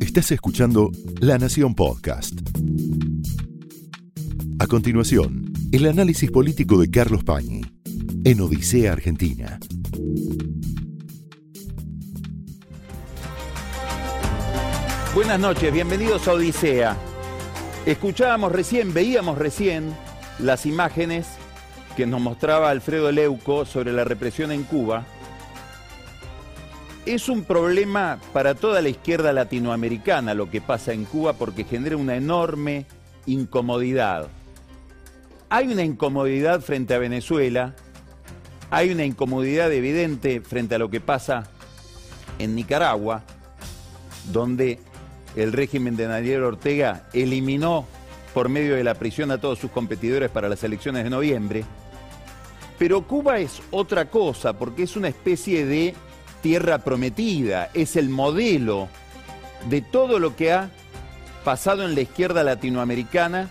Estás escuchando La Nación Podcast. A continuación, el análisis político de Carlos Pañi en Odisea Argentina. Buenas noches, bienvenidos a Odisea. Escuchábamos recién, veíamos recién las imágenes que nos mostraba Alfredo Leuco sobre la represión en Cuba. Es un problema para toda la izquierda latinoamericana lo que pasa en Cuba porque genera una enorme incomodidad. Hay una incomodidad frente a Venezuela, hay una incomodidad evidente frente a lo que pasa en Nicaragua, donde el régimen de Daniel Ortega eliminó por medio de la prisión a todos sus competidores para las elecciones de noviembre. Pero Cuba es otra cosa, porque es una especie de tierra prometida, es el modelo de todo lo que ha pasado en la izquierda latinoamericana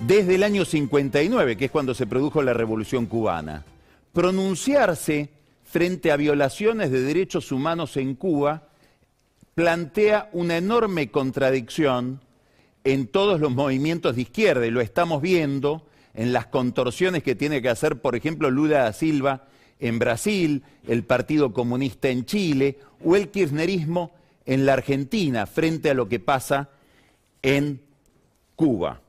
desde el año 59, que es cuando se produjo la Revolución cubana. Pronunciarse frente a violaciones de derechos humanos en Cuba plantea una enorme contradicción en todos los movimientos de izquierda y lo estamos viendo en las contorsiones que tiene que hacer, por ejemplo, Lula da Silva en Brasil, el Partido Comunista en Chile o el kirchnerismo en la Argentina frente a lo que pasa en Cuba.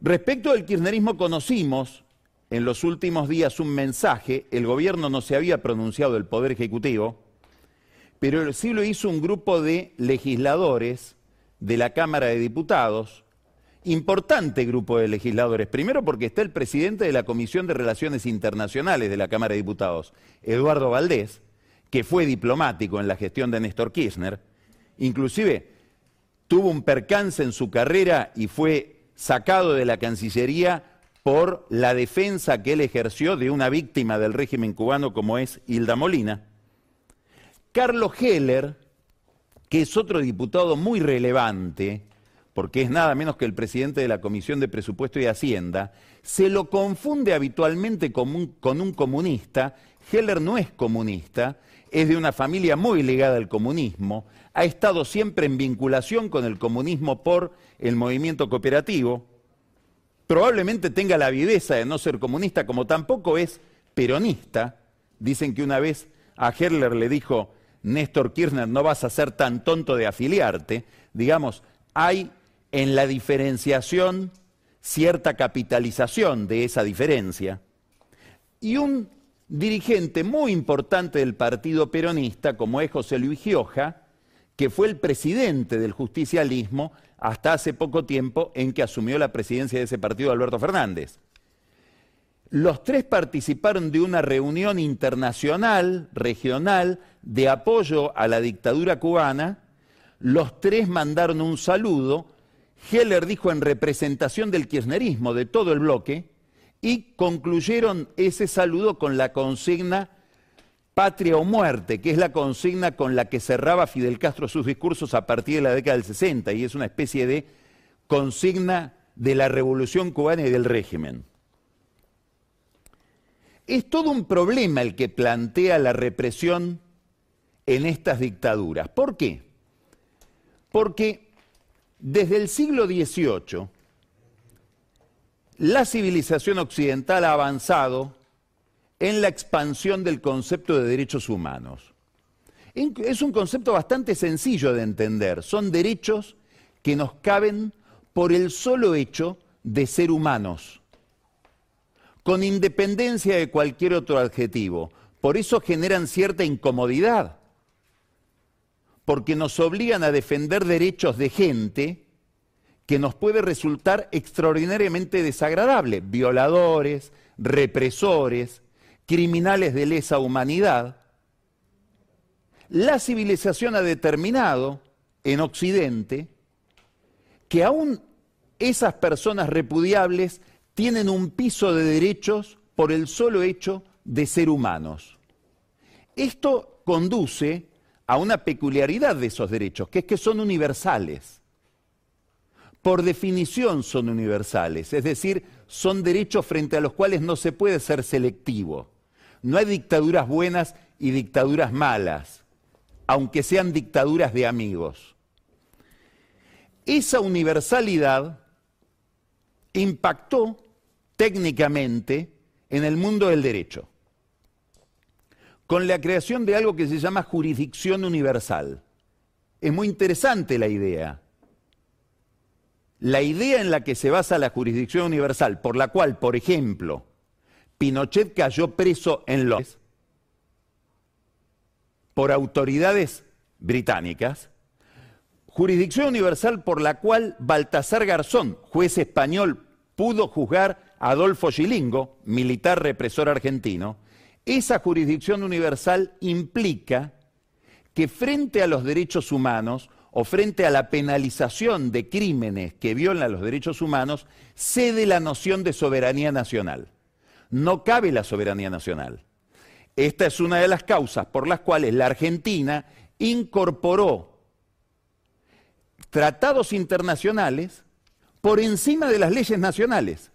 Respecto al kirchnerismo conocimos en los últimos días un mensaje, el gobierno no se había pronunciado, el Poder Ejecutivo, pero sí lo hizo un grupo de legisladores de la Cámara de Diputados, importante grupo de legisladores, primero porque está el presidente de la Comisión de Relaciones Internacionales de la Cámara de Diputados, Eduardo Valdés, que fue diplomático en la gestión de Néstor Kirchner, inclusive tuvo un percance en su carrera y fue sacado de la Cancillería por la defensa que él ejerció de una víctima del régimen cubano como es Hilda Molina. Carlos Heller, que es otro diputado muy relevante, porque es nada menos que el presidente de la Comisión de Presupuesto y Hacienda, se lo confunde habitualmente con un, comunista. Heller no es comunista, es de una familia muy ligada al comunismo, ha estado siempre en vinculación con el comunismo por el movimiento cooperativo, probablemente tenga la viveza de no ser comunista, como tampoco es peronista. Dicen que una vez a Heller le dijo, Néstor Kirchner, no vas a ser tan tonto de afiliarte. Digamos, hay en la diferenciación cierta capitalización de esa diferencia. Y un dirigente muy importante del partido peronista, como es José Luis Gioja, que fue el presidente del justicialismo hasta hace poco tiempo en que asumió la presidencia de ese partido Alberto Fernández. Los tres participaron de una reunión internacional, regional, de apoyo a la dictadura cubana. Los tres mandaron un saludo. Heller dijo en representación del kirchnerismo, de todo el bloque, y concluyeron ese saludo con la consigna patria o muerte, que es la consigna con la que cerraba Fidel Castro sus discursos a partir de la década del 60, y es una especie de consigna de la revolución cubana y del régimen. Es todo un problema el que plantea la represión en estas dictaduras. ¿Por qué? Porque desde el siglo XVIII la civilización occidental ha avanzado en la expansión del concepto de derechos humanos. Es un concepto bastante sencillo de entender. Son derechos que nos caben por el solo hecho de ser humanos con independencia de cualquier otro adjetivo. Por eso generan cierta incomodidad, porque nos obligan a defender derechos de gente que nos puede resultar extraordinariamente desagradable, violadores, represores, criminales de lesa humanidad. La civilización ha determinado en Occidente que aún esas personas repudiables tienen un piso de derechos por el solo hecho de ser humanos. Esto conduce a una peculiaridad de esos derechos, que es que son universales. Por definición son universales, es decir, son derechos frente a los cuales no se puede ser selectivo. No hay dictaduras buenas y dictaduras malas, aunque sean dictaduras de amigos. Esa universalidad impactó técnicamente en el mundo del derecho, con la creación de algo que se llama jurisdicción universal. Es muy interesante la idea. La idea en la que se basa la jurisdicción universal, por la cual, por ejemplo, Pinochet cayó preso en Londres por autoridades británicas, jurisdicción universal por la cual Baltasar Garzón, juez español, pudo juzgar a Adolfo Gilingo, militar represor argentino, esa jurisdicción universal implica que frente a los derechos humanos o frente a la penalización de crímenes que violan los derechos humanos, cede la noción de soberanía nacional. No cabe la soberanía nacional. Esta es una de las causas por las cuales la Argentina incorporó tratados internacionales por encima de las leyes nacionales.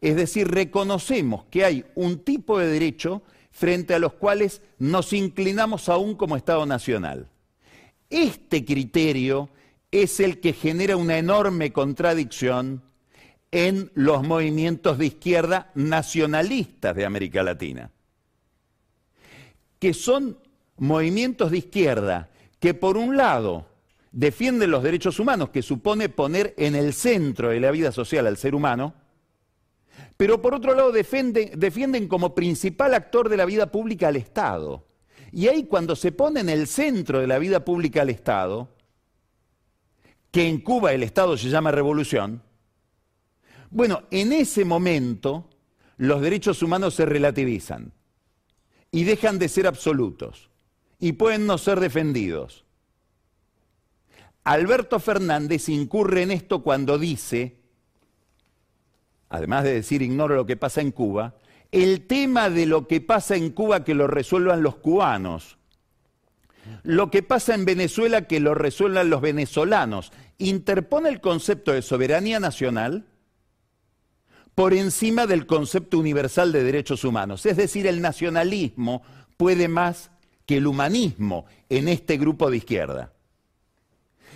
Es decir, reconocemos que hay un tipo de derecho frente a los cuales nos inclinamos aún como Estado Nacional. Este criterio es el que genera una enorme contradicción en los movimientos de izquierda nacionalistas de América Latina que son movimientos de izquierda que por un lado defienden los derechos humanos, que supone poner en el centro de la vida social al ser humano, pero por otro lado defienden, como principal actor de la vida pública al Estado. Y ahí cuando se pone en el centro de la vida pública al Estado, que en Cuba el Estado se llama revolución, bueno, en ese momento los derechos humanos se relativizan y dejan de ser absolutos y pueden no ser defendidos. Alberto Fernández incurre en esto cuando dice, además de decir ignoro lo que pasa en Cuba, el tema de lo que pasa en Cuba que lo resuelvan los cubanos, lo que pasa en Venezuela que lo resuelvan los venezolanos, interpone el concepto de soberanía nacional por encima del concepto universal de derechos humanos. Es decir, el nacionalismo puede más que el humanismo en este grupo de izquierda.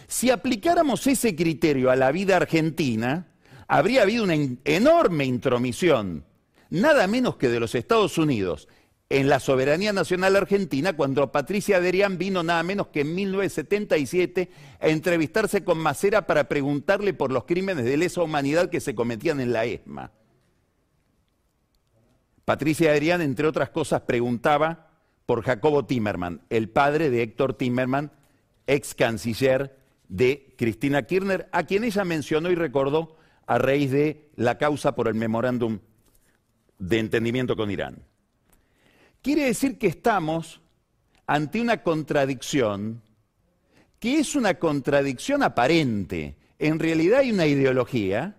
Si aplicáramos ese criterio a la vida argentina, habría habido una enorme intromisión, nada menos que de los Estados Unidos, en la soberanía nacional argentina cuando Patricia Derian vino nada menos que en 1977 a entrevistarse con Macera para preguntarle por los crímenes de lesa humanidad que se cometían en la ESMA. Patricia Adrián, entre otras cosas, preguntaba por Jacobo Timerman, el padre de Héctor Timerman, ex canciller de Cristina Kirchner, a quien ella mencionó y recordó a raíz de la causa por el memorándum de entendimiento con Irán. Quiere decir que estamos ante una contradicción que es una contradicción aparente. En realidad hay una ideología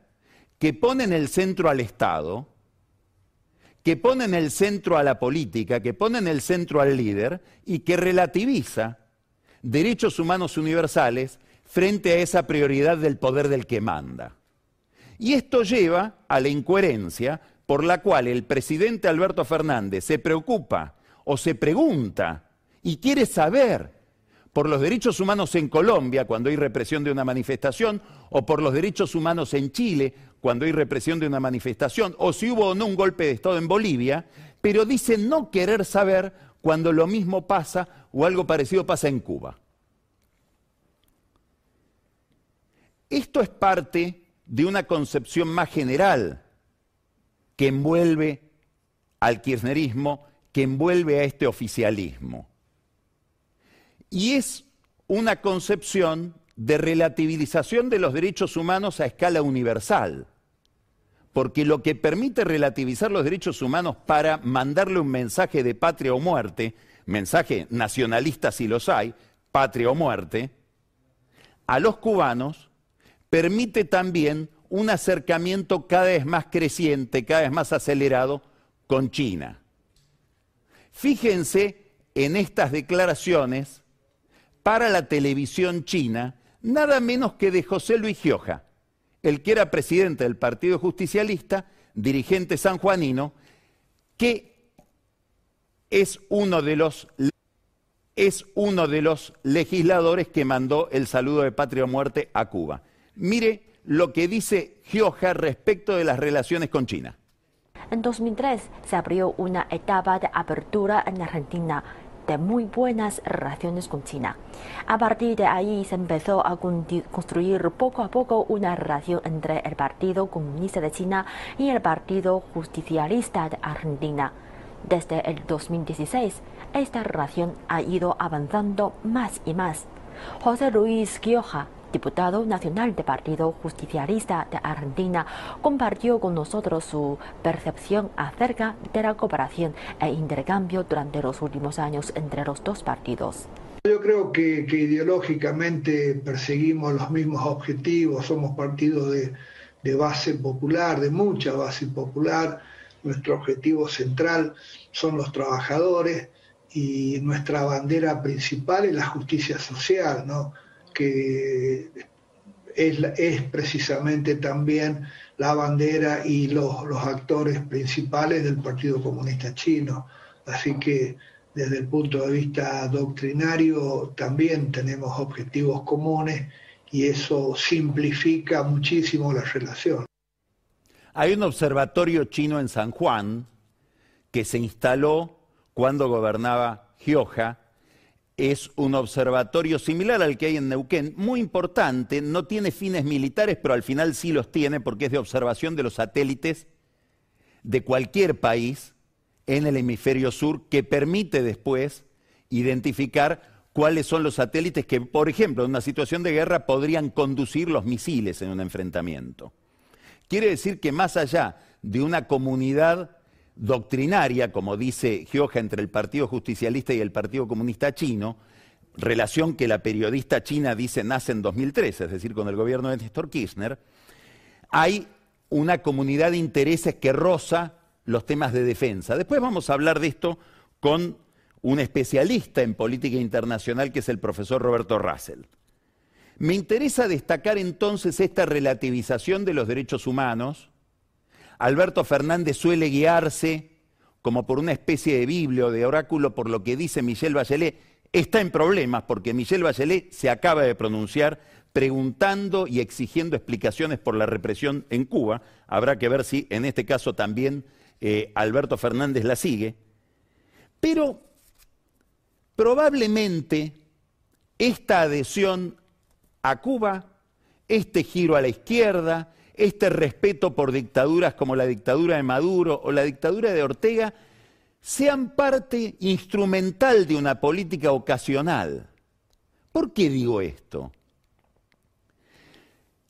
que pone en el centro al Estado, que pone en el centro a la política, que pone en el centro al líder y que relativiza derechos humanos universales frente a esa prioridad del poder del que manda. Y esto lleva a la incoherencia por la cual el presidente Alberto Fernández se preocupa o se pregunta y quiere saber por los derechos humanos en Colombia cuando hay represión de una manifestación, o por los derechos humanos en Chile cuando hay represión de una manifestación, o si hubo o no un golpe de Estado en Bolivia, pero dice no querer saber cuando lo mismo pasa o algo parecido pasa en Cuba. Esto es parte de una concepción más general que envuelve al kirchnerismo, que envuelve a este oficialismo. Y es una concepción de relativización de los derechos humanos a escala universal, porque lo que permite relativizar los derechos humanos para mandarle un mensaje de patria o muerte, mensaje nacionalista si los hay, patria o muerte, a los cubanos, permite también un acercamiento cada vez más creciente, cada vez más acelerado con China. Fíjense en estas declaraciones para la televisión china, nada menos que de José Luis Gioja, el que era presidente del Partido Justicialista, dirigente sanjuanino, que es uno de los es uno de los legisladores que mandó el saludo de patria muerte a Cuba. Mire lo que dice Gioja respecto de las relaciones con China. En 2003 se abrió una etapa de apertura en Argentina de muy buenas relaciones con China. A partir de ahí se empezó a construir poco a poco una relación entre el Partido Comunista de China y el Partido Justicialista de Argentina. Desde el 2016, esta relación ha ido avanzando más y más. José Luis Gioja, diputado nacional del Partido Justicialista de Argentina, compartió con nosotros su percepción acerca de la cooperación e intercambio durante los últimos años entre los dos partidos. Yo creo que, ideológicamente perseguimos los mismos objetivos, somos partidos de, de base popular, de mucha base popular, nuestro objetivo central son los trabajadores y nuestra bandera principal es la justicia social, ¿no? Que es, precisamente también la bandera y los, actores principales del Partido Comunista Chino. Así que desde el punto de vista doctrinario también tenemos objetivos comunes y eso simplifica muchísimo la relación. Hay un observatorio chino en San Juan que se instaló cuando gobernaba Gioja es un observatorio similar al que hay en Neuquén, muy importante, no tiene fines militares, pero al final sí los tiene porque es de observación de los satélites de cualquier país en el hemisferio sur que permite después identificar cuáles son los satélites que, por ejemplo, en una situación de guerra podrían conducir los misiles en un enfrentamiento. Quiere decir que más allá de una comunidad doctrinaria, como dice Gioja, entre el Partido Justicialista y el Partido Comunista Chino, relación que la periodista china dice nace en 2013, es decir, con el gobierno de Néstor Kirchner, hay una comunidad de intereses que roza los temas de defensa. Después vamos a hablar de esto con un especialista en política internacional que es el profesor Roberto Russell. Me interesa destacar entonces esta relativización de los derechos humanos, Alberto Fernández suele guiarse como por una especie de Biblia o de oráculo por lo que dice Michel Bachelet, está en problemas porque Michel Bachelet se acaba de pronunciar preguntando y exigiendo explicaciones por la represión en Cuba. Habrá que ver si en este caso también eh, Alberto Fernández la sigue. Pero probablemente esta adhesión a Cuba, este giro a la izquierda, este respeto por dictaduras como la dictadura de Maduro o la dictadura de Ortega sean parte instrumental de una política ocasional. ¿Por qué digo esto?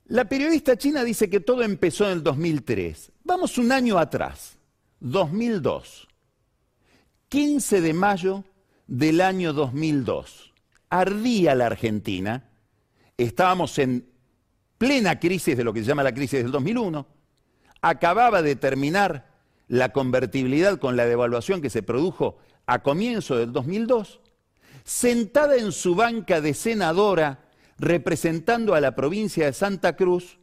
La periodista china dice que todo empezó en el 2003. Vamos un año atrás, 2002. 15 de mayo del año 2002. Ardía la Argentina. Estábamos en plena crisis de lo que se llama la crisis del 2001, acababa de terminar la convertibilidad con la devaluación que se produjo a comienzo del 2002, sentada en su banca de senadora representando a la provincia de Santa Cruz,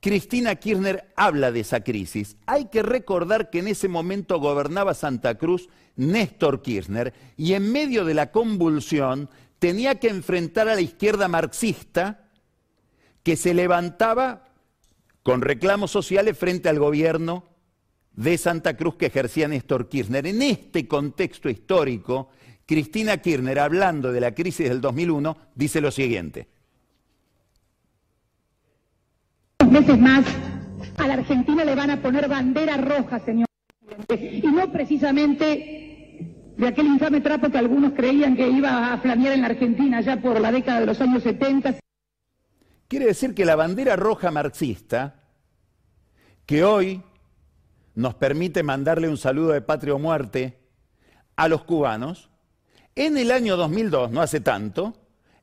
Cristina Kirchner habla de esa crisis. Hay que recordar que en ese momento gobernaba Santa Cruz Néstor Kirchner y en medio de la convulsión tenía que enfrentar a la izquierda marxista que se levantaba con reclamos sociales frente al gobierno de Santa Cruz que ejercía Néstor Kirchner. En este contexto histórico, Cristina Kirchner, hablando de la crisis del 2001, dice lo siguiente. meses más a la Argentina le van a poner bandera roja, señor Y no precisamente de aquel infame trapo que algunos creían que iba a flamear en la Argentina ya por la década de los años 70. Quiere decir que la bandera roja marxista, que hoy nos permite mandarle un saludo de patria o muerte a los cubanos, en el año 2002, no hace tanto,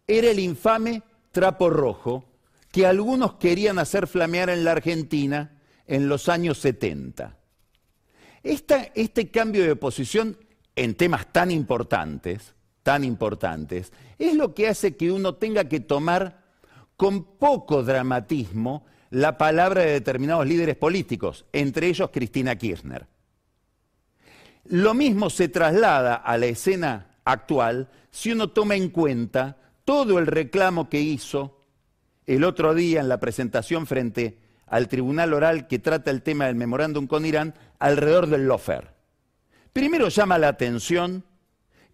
era el infame trapo rojo que algunos querían hacer flamear en la Argentina en los años 70. este cambio de posición en temas tan importantes, tan importantes, es lo que hace que uno tenga que tomar con poco dramatismo la palabra de determinados líderes políticos, entre ellos Cristina Kirchner. Lo mismo se traslada a la escena actual si uno toma en cuenta todo el reclamo que hizo el otro día en la presentación frente al tribunal oral que trata el tema del memorándum con Irán alrededor del lofer. Primero llama la atención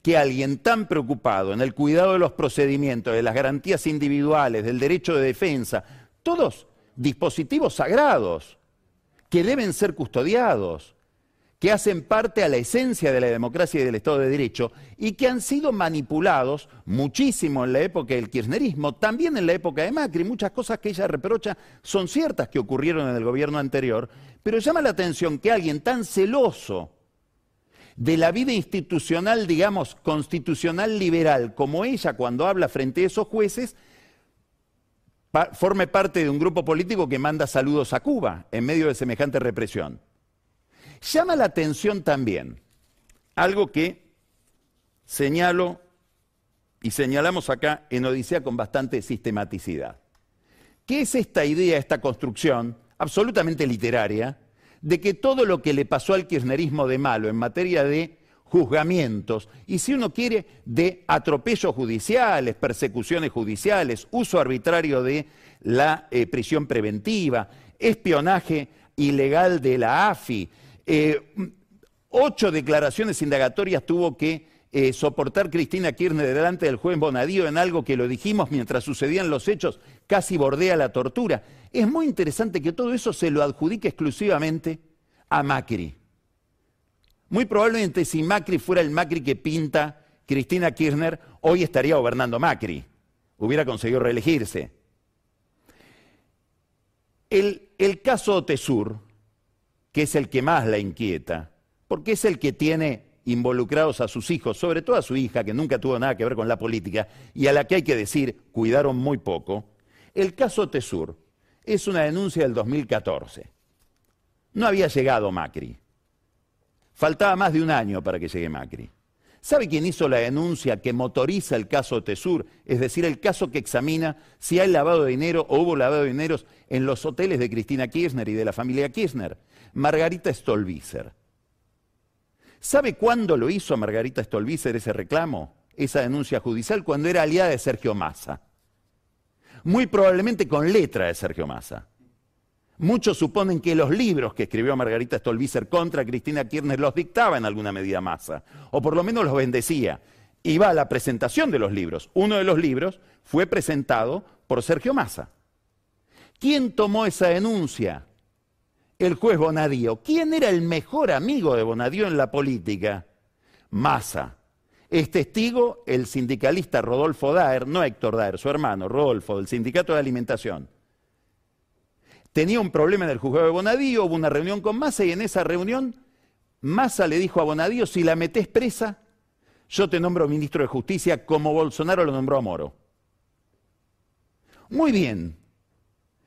que alguien tan preocupado en el cuidado de los procedimientos, de las garantías individuales, del derecho de defensa, todos dispositivos sagrados que deben ser custodiados, que hacen parte a la esencia de la democracia y del Estado de Derecho y que han sido manipulados muchísimo en la época del kirchnerismo, también en la época de Macri. Muchas cosas que ella reprocha son ciertas que ocurrieron en el gobierno anterior, pero llama la atención que alguien tan celoso de la vida institucional, digamos, constitucional liberal como ella cuando habla frente a esos jueces, forme parte de un grupo político que manda saludos a Cuba en medio de semejante represión. Llama la atención también algo que señalo y señalamos acá en Odisea con bastante sistematicidad. ¿Qué es esta idea, esta construcción absolutamente literaria de que todo lo que le pasó al kirchnerismo de malo en materia de juzgamientos y si uno quiere de atropellos judiciales, persecuciones judiciales, uso arbitrario de la eh, prisión preventiva, espionaje ilegal de la AFI, eh, ocho declaraciones indagatorias tuvo que eh, soportar Cristina Kirchner delante del juez Bonadío en algo que lo dijimos mientras sucedían los hechos, casi bordea la tortura. Es muy interesante que todo eso se lo adjudique exclusivamente a Macri. Muy probablemente si Macri fuera el Macri que pinta Cristina Kirchner, hoy estaría gobernando Macri, hubiera conseguido reelegirse. El, caso Tesur, que es el que más la inquieta, porque es el que tiene involucrados a sus hijos, sobre todo a su hija, que nunca tuvo nada que ver con la política, y a la que hay que decir, cuidaron muy poco, el caso Tesur es una denuncia del 2014. No había llegado Macri. Faltaba más de un año para que llegue Macri. ¿Sabe quién hizo la denuncia que motoriza el caso Tesur? Es decir, el caso que examina si hay lavado de dinero o hubo lavado de dinero en los hoteles de Cristina Kirchner y de la familia Kirchner. Margarita Stolbizer. ¿Sabe cuándo lo hizo Margarita Stolbizer ese reclamo, esa denuncia judicial? Cuando era aliada de Sergio Massa. Muy probablemente con letra de Sergio Massa. Muchos suponen que los libros que escribió Margarita Stolbizer contra Cristina Kirchner los dictaba en alguna medida Massa, o por lo menos los bendecía. Iba a la presentación de los libros. Uno de los libros fue presentado por Sergio Massa. ¿Quién tomó esa denuncia? el juez Bonadío. ¿Quién era el mejor amigo de Bonadío en la política? Massa. Es testigo el sindicalista Rodolfo Daer, no Héctor Daer, su hermano, Rodolfo, del Sindicato de Alimentación. Tenía un problema en el juzgado de Bonadío, hubo una reunión con Massa y en esa reunión Massa le dijo a Bonadío, si la metés presa, yo te nombro ministro de Justicia como Bolsonaro lo nombró a Moro. Muy bien,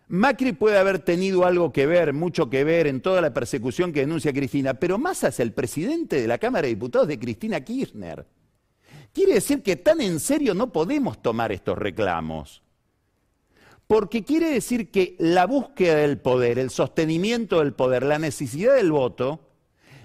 Macri puede haber tenido algo que ver, mucho que ver en toda la persecución que denuncia Cristina, pero Massa es el presidente de la Cámara de Diputados de Cristina Kirchner. Quiere decir que tan en serio no podemos tomar estos reclamos. Porque quiere decir que la búsqueda del poder, el sostenimiento del poder, la necesidad del voto,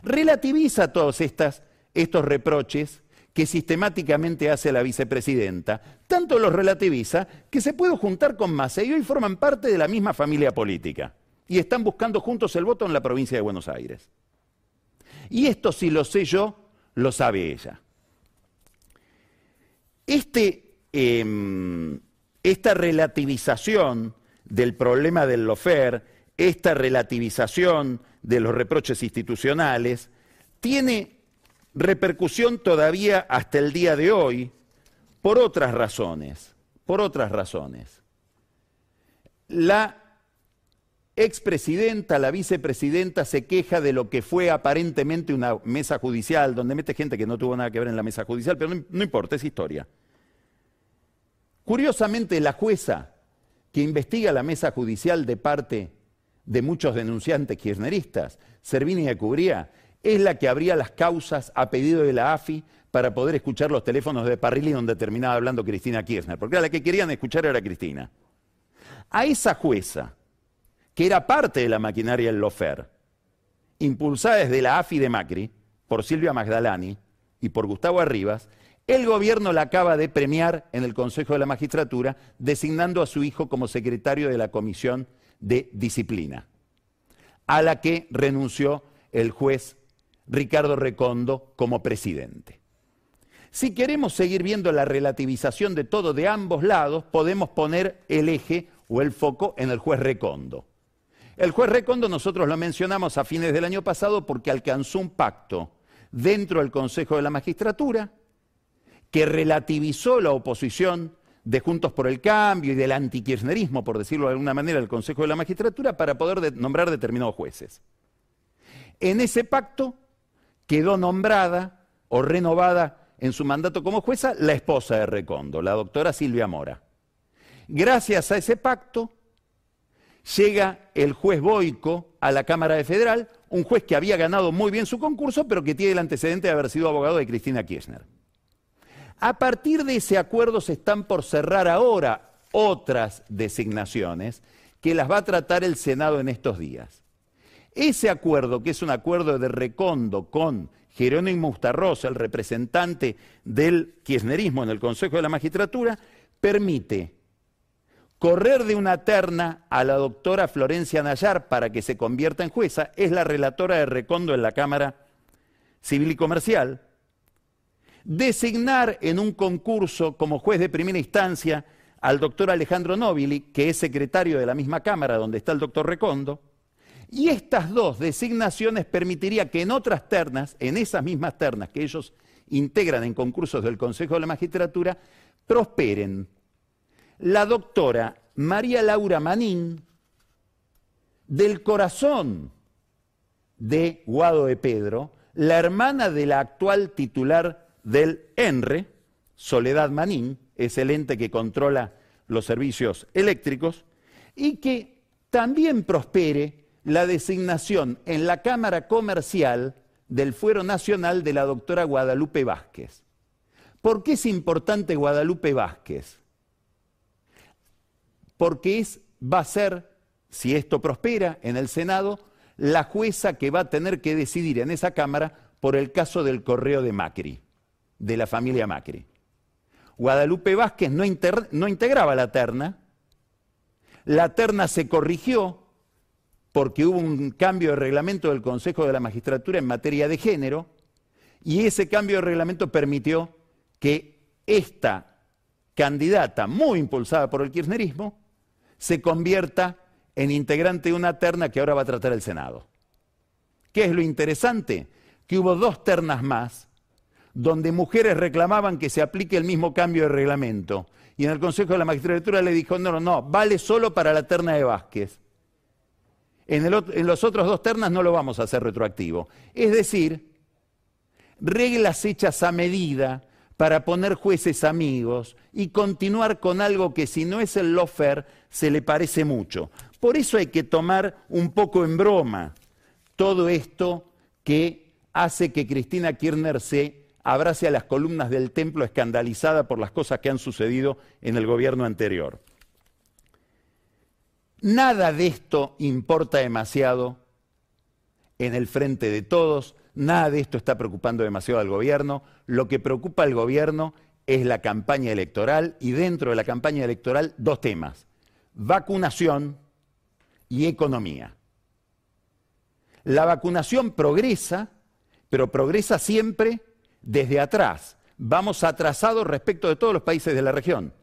relativiza todos estos reproches que sistemáticamente hace la vicepresidenta, tanto los relativiza que se puede juntar con Massa y hoy forman parte de la misma familia política y están buscando juntos el voto en la provincia de Buenos Aires. Y esto si lo sé yo, lo sabe ella. Este, em, esta relativización del problema del lofer, esta relativización de los reproches institucionales, tiene repercusión todavía hasta el día de hoy por otras razones, por otras razones. La expresidenta, la vicepresidenta se queja de lo que fue aparentemente una mesa judicial, donde mete gente que no tuvo nada que ver en la mesa judicial, pero no, importa, es historia. Curiosamente, la jueza que investiga la mesa judicial de parte de muchos denunciantes kirchneristas, Servini de Cubría, es la que abría las causas a pedido de la AFI para poder escuchar los teléfonos de Parrilli donde terminaba hablando Cristina Kirchner, porque la que querían escuchar era Cristina. A esa jueza, que era parte de la maquinaria del Lofer, impulsada desde la AFI de Macri, por Silvia Magdalani y por Gustavo Arribas, el gobierno la acaba de premiar en el Consejo de la Magistratura, designando a su hijo como secretario de la Comisión de Disciplina, a la que renunció el juez Ricardo Recondo como presidente. Si queremos seguir viendo la relativización de todo de ambos lados, podemos poner el eje o el foco en el juez Recondo. El juez Recondo nosotros lo mencionamos a fines del año pasado porque alcanzó un pacto dentro del Consejo de la Magistratura que relativizó la oposición de Juntos por el Cambio y del antikirchnerismo, por decirlo de alguna manera, del Consejo de la Magistratura para poder nombrar determinados jueces. En ese pacto quedó nombrada o renovada en su mandato como jueza la esposa de Recondo, la doctora Silvia Mora. Gracias a ese pacto llega el juez Boico a la Cámara de Federal, un juez que había ganado muy bien su concurso, pero que tiene el antecedente de haber sido abogado de Cristina Kirchner. A partir de ese acuerdo se están por cerrar ahora otras designaciones que las va a tratar el Senado en estos días. Ese acuerdo, que es un acuerdo de recondo con Jerónimo Ustarrosa, el representante del kirchnerismo en el Consejo de la Magistratura, permite correr de una terna a la doctora Florencia Nayar para que se convierta en jueza, es la relatora de recondo en la Cámara Civil y Comercial, designar en un concurso como juez de primera instancia al doctor Alejandro Nobili, que es secretario de la misma Cámara donde está el doctor Recondo, y estas dos designaciones permitiría que en otras ternas, en esas mismas ternas que ellos integran en concursos del Consejo de la Magistratura, prosperen la doctora María Laura Manín, del corazón de Guado de Pedro, la hermana de la actual titular del ENRE, Soledad Manín, es el ente que controla los servicios eléctricos, y que también prospere la designación en la Cámara Comercial del Fuero Nacional de la doctora Guadalupe Vázquez. ¿Por qué es importante Guadalupe Vázquez? Porque es, va a ser, si esto prospera en el Senado, la jueza que va a tener que decidir en esa Cámara por el caso del correo de Macri, de la familia Macri. Guadalupe Vázquez no, no integraba la terna, la terna se corrigió porque hubo un cambio de reglamento del Consejo de la Magistratura en materia de género, y ese cambio de reglamento permitió que esta candidata, muy impulsada por el kirchnerismo, se convierta en integrante de una terna que ahora va a tratar el Senado. ¿Qué es lo interesante? Que hubo dos ternas más donde mujeres reclamaban que se aplique el mismo cambio de reglamento. Y en el Consejo de la Magistratura le dijo, no, no, no, vale solo para la terna de Vázquez. En, los otros dos ternas no lo vamos a hacer retroactivo. Es decir, reglas hechas a medida para poner jueces amigos y continuar con algo que si no es el lofer se le parece mucho. Por eso hay que tomar un poco en broma todo esto que hace que Cristina Kirchner se abrace a las columnas del templo escandalizada por las cosas que han sucedido en el gobierno anterior. Nada de esto importa demasiado en el frente de todos, nada de esto está preocupando demasiado al gobierno. Lo que preocupa al gobierno es la campaña electoral y dentro de la campaña electoral dos temas, vacunación y economía. La vacunación progresa, pero progresa siempre desde atrás. Vamos atrasados respecto de todos los países de la región.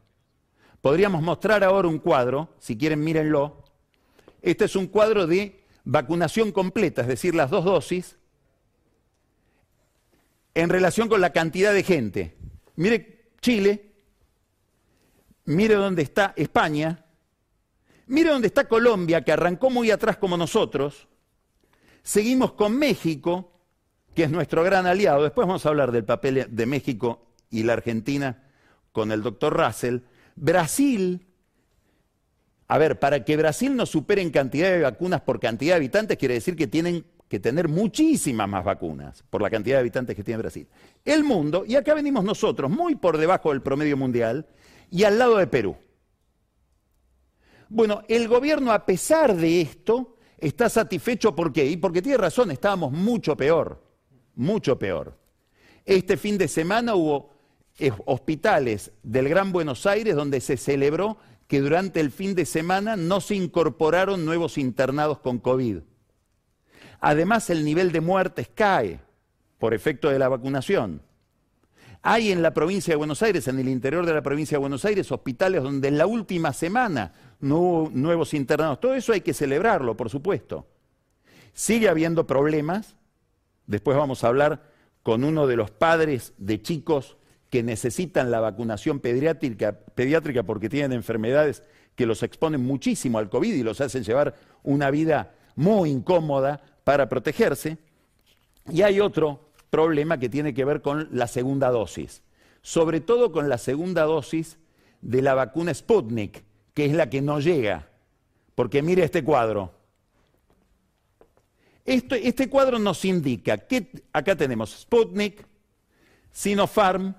Podríamos mostrar ahora un cuadro, si quieren mírenlo. Este es un cuadro de vacunación completa, es decir, las dos dosis, en relación con la cantidad de gente. Mire Chile, mire dónde está España, mire dónde está Colombia, que arrancó muy atrás como nosotros. Seguimos con México, que es nuestro gran aliado. Después vamos a hablar del papel de México y la Argentina con el doctor Russell. Brasil, a ver, para que Brasil no supere en cantidad de vacunas por cantidad de habitantes, quiere decir que tienen que tener muchísimas más vacunas por la cantidad de habitantes que tiene Brasil. El mundo, y acá venimos nosotros, muy por debajo del promedio mundial, y al lado de Perú. Bueno, el gobierno, a pesar de esto, está satisfecho, ¿por qué? Y porque tiene razón, estábamos mucho peor, mucho peor. Este fin de semana hubo eh, hospitales del Gran Buenos Aires donde se celebró que durante el fin de semana no se incorporaron nuevos internados con COVID. Además, el nivel de muertes cae por efecto de la vacunación. Hay en la provincia de Buenos Aires, en el interior de la provincia de Buenos Aires, hospitales donde en la última semana no hubo nuevos internados. Todo eso hay que celebrarlo, por supuesto. Sigue habiendo problemas. Después vamos a hablar con uno de los padres de chicos que necesitan la vacunación pediátrica, pediátrica porque tienen enfermedades que los exponen muchísimo al COVID y los hacen llevar una vida muy incómoda para protegerse. Y hay otro problema que tiene que ver con la segunda dosis, sobre todo con la segunda dosis de la vacuna Sputnik, que es la que no llega. Porque mire este cuadro. este cuadro nos indica que acá tenemos Sputnik, Sinopharm,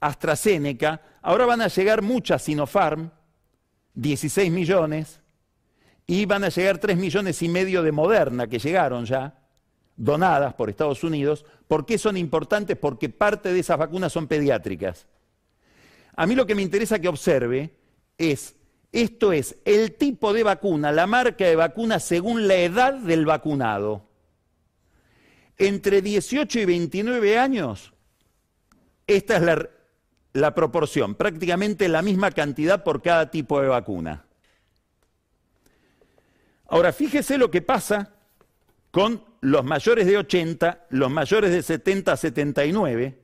AstraZeneca, ahora van a llegar muchas Sinopharm, 16 millones, y van a llegar 3 millones y medio de Moderna, que llegaron ya, donadas por Estados Unidos. ¿Por qué son importantes? Porque parte de esas vacunas son pediátricas. A mí lo que me interesa que observe es, esto es el tipo de vacuna, la marca de vacuna según la edad del vacunado. Entre 18 y 29 años, esta es la, la proporción, prácticamente la misma cantidad por cada tipo de vacuna. Ahora, fíjese lo que pasa con los mayores de 80, los mayores de 70 a 79,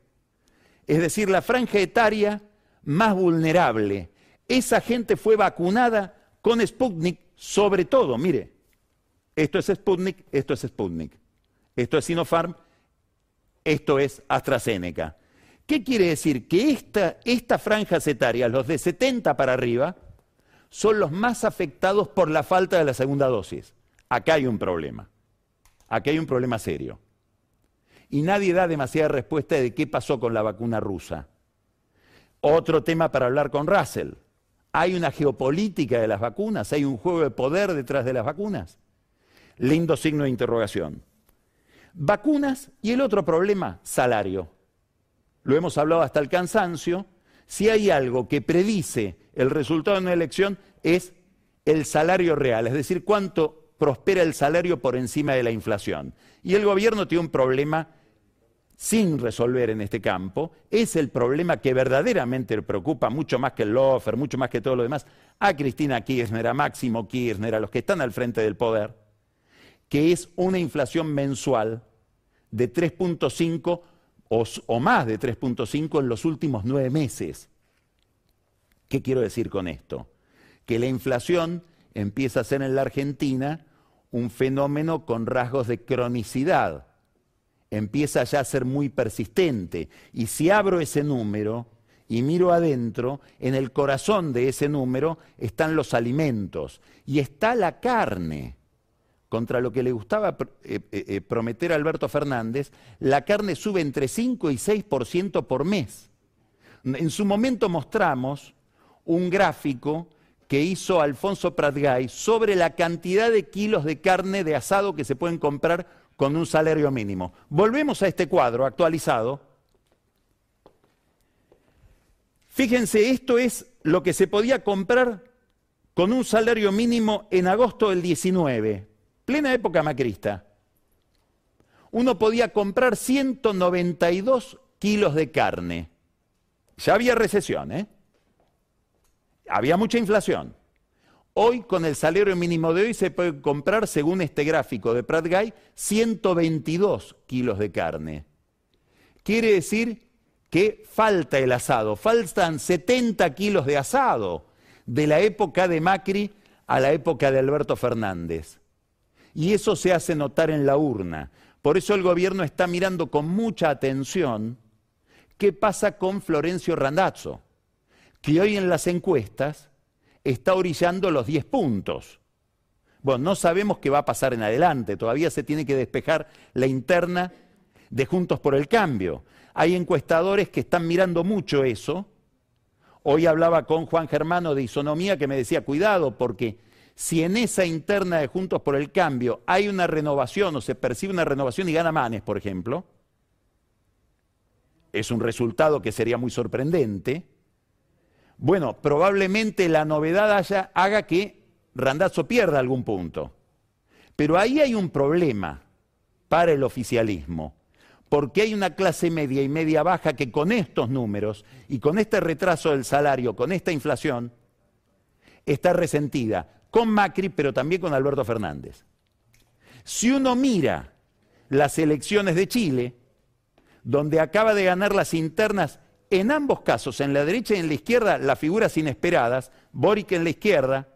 es decir, la franja etaria más vulnerable. Esa gente fue vacunada con Sputnik, sobre todo, mire, esto es Sputnik, esto es Sputnik, esto es Sinopharm, esto es AstraZeneca. ¿Qué quiere decir? Que esta, esta franja etaria, los de 70 para arriba, son los más afectados por la falta de la segunda dosis. Acá hay un problema. Aquí hay un problema serio. Y nadie da demasiada respuesta de qué pasó con la vacuna rusa. Otro tema para hablar con Russell. ¿Hay una geopolítica de las vacunas? ¿Hay un juego de poder detrás de las vacunas? Lindo signo de interrogación. Vacunas y el otro problema, salario lo hemos hablado hasta el cansancio, si hay algo que predice el resultado de una elección es el salario real, es decir, cuánto prospera el salario por encima de la inflación. Y el gobierno tiene un problema sin resolver en este campo, es el problema que verdaderamente le preocupa mucho más que el lofer, mucho más que todo lo demás, a Cristina Kirchner, a Máximo Kirchner, a los que están al frente del poder, que es una inflación mensual de 3.5 o, más de 3.5 en los últimos nueve meses. ¿Qué quiero decir con esto? Que la inflación empieza a ser en la Argentina un fenómeno con rasgos de cronicidad. Empieza ya a ser muy persistente. Y si abro ese número y miro adentro, en el corazón de ese número están los alimentos y está la carne contra lo que le gustaba eh, eh, eh, prometer a Alberto Fernández, la carne sube entre 5 y 6% por mes. En su momento mostramos un gráfico que hizo Alfonso Pratgay sobre la cantidad de kilos de carne de asado que se pueden comprar con un salario mínimo. Volvemos a este cuadro actualizado. Fíjense, esto es lo que se podía comprar con un salario mínimo en agosto del 19 plena época macrista, uno podía comprar 192 kilos de carne. Ya había recesión, ¿eh? Había mucha inflación. Hoy, con el salario mínimo de hoy, se puede comprar, según este gráfico de Prat Guy, 122 kilos de carne. Quiere decir que falta el asado, faltan 70 kilos de asado de la época de Macri a la época de Alberto Fernández. Y eso se hace notar en la urna. Por eso el gobierno está mirando con mucha atención qué pasa con Florencio Randazzo, que hoy en las encuestas está orillando los 10 puntos. Bueno, no sabemos qué va a pasar en adelante, todavía se tiene que despejar la interna de Juntos por el Cambio. Hay encuestadores que están mirando mucho eso. Hoy hablaba con Juan Germano de Isonomía que me decía, cuidado, porque si en esa interna de Juntos por el Cambio hay una renovación o se percibe una renovación y gana Manes, por ejemplo, es un resultado que sería muy sorprendente, bueno, probablemente la novedad haya, haga que Randazzo pierda algún punto. Pero ahí hay un problema para el oficialismo, porque hay una clase media y media baja que con estos números y con este retraso del salario, con esta inflación, está resentida con Macri, pero también con Alberto Fernández. Si uno mira las elecciones de Chile, donde acaba de ganar las internas, en ambos casos, en la derecha y en la izquierda, las figuras inesperadas, Boric en la izquierda,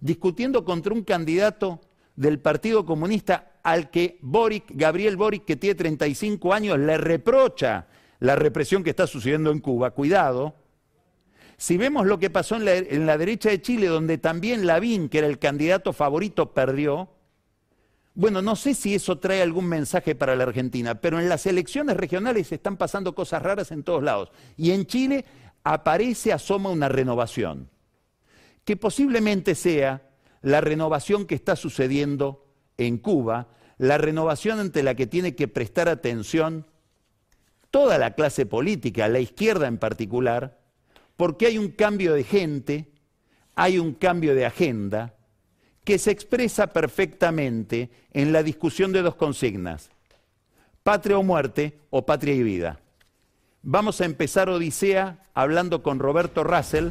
discutiendo contra un candidato del Partido Comunista al que Boric, Gabriel Boric, que tiene 35 años, le reprocha la represión que está sucediendo en Cuba. Cuidado. Si vemos lo que pasó en la, derecha de Chile, donde también Lavín, que era el candidato favorito, perdió, bueno, no sé si eso trae algún mensaje para la Argentina, pero en las elecciones regionales están pasando cosas raras en todos lados. Y en Chile aparece, asoma una renovación, que posiblemente sea la renovación que está sucediendo en Cuba, la renovación ante la que tiene que prestar atención toda la clase política, la izquierda en particular, porque hay un cambio de gente, hay un cambio de agenda, que se expresa perfectamente en la discusión de dos consignas, patria o muerte o patria y vida. Vamos a empezar Odisea hablando con Roberto Russell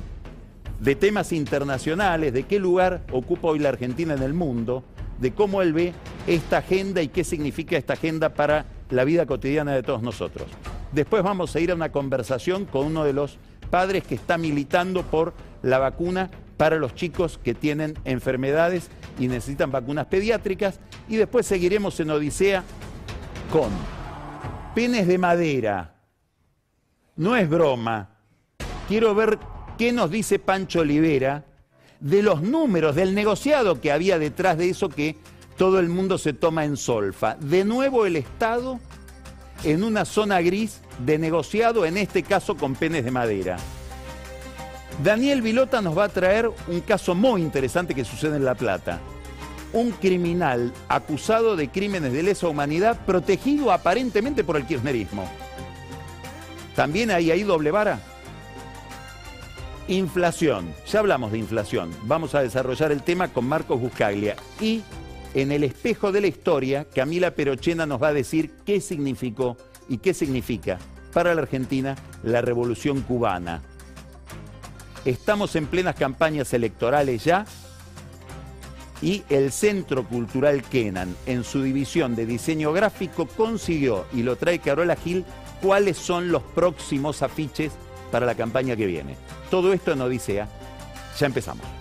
de temas internacionales, de qué lugar ocupa hoy la Argentina en el mundo, de cómo él ve esta agenda y qué significa esta agenda para la vida cotidiana de todos nosotros. Después vamos a ir a una conversación con uno de los padres que está militando por la vacuna para los chicos que tienen enfermedades y necesitan vacunas pediátricas. Y después seguiremos en Odisea con penes de madera. No es broma. Quiero ver qué nos dice Pancho Olivera de los números, del negociado que había detrás de eso que todo el mundo se toma en solfa. De nuevo el Estado en una zona gris de negociado, en este caso con penes de madera. Daniel Vilota nos va a traer un caso muy interesante que sucede en La Plata. Un criminal acusado de crímenes de lesa humanidad protegido aparentemente por el kirchnerismo. ¿También hay ahí doble vara? Inflación. Ya hablamos de inflación. Vamos a desarrollar el tema con Marcos Buscaglia. Y en el espejo de la historia, Camila Perochena nos va a decir qué significó y qué significa para la Argentina la revolución cubana. Estamos en plenas campañas electorales ya y el Centro Cultural Kenan, en su división de diseño gráfico, consiguió, y lo trae Carola Gil, cuáles son los próximos afiches para la campaña que viene. Todo esto en Odisea. Ya empezamos.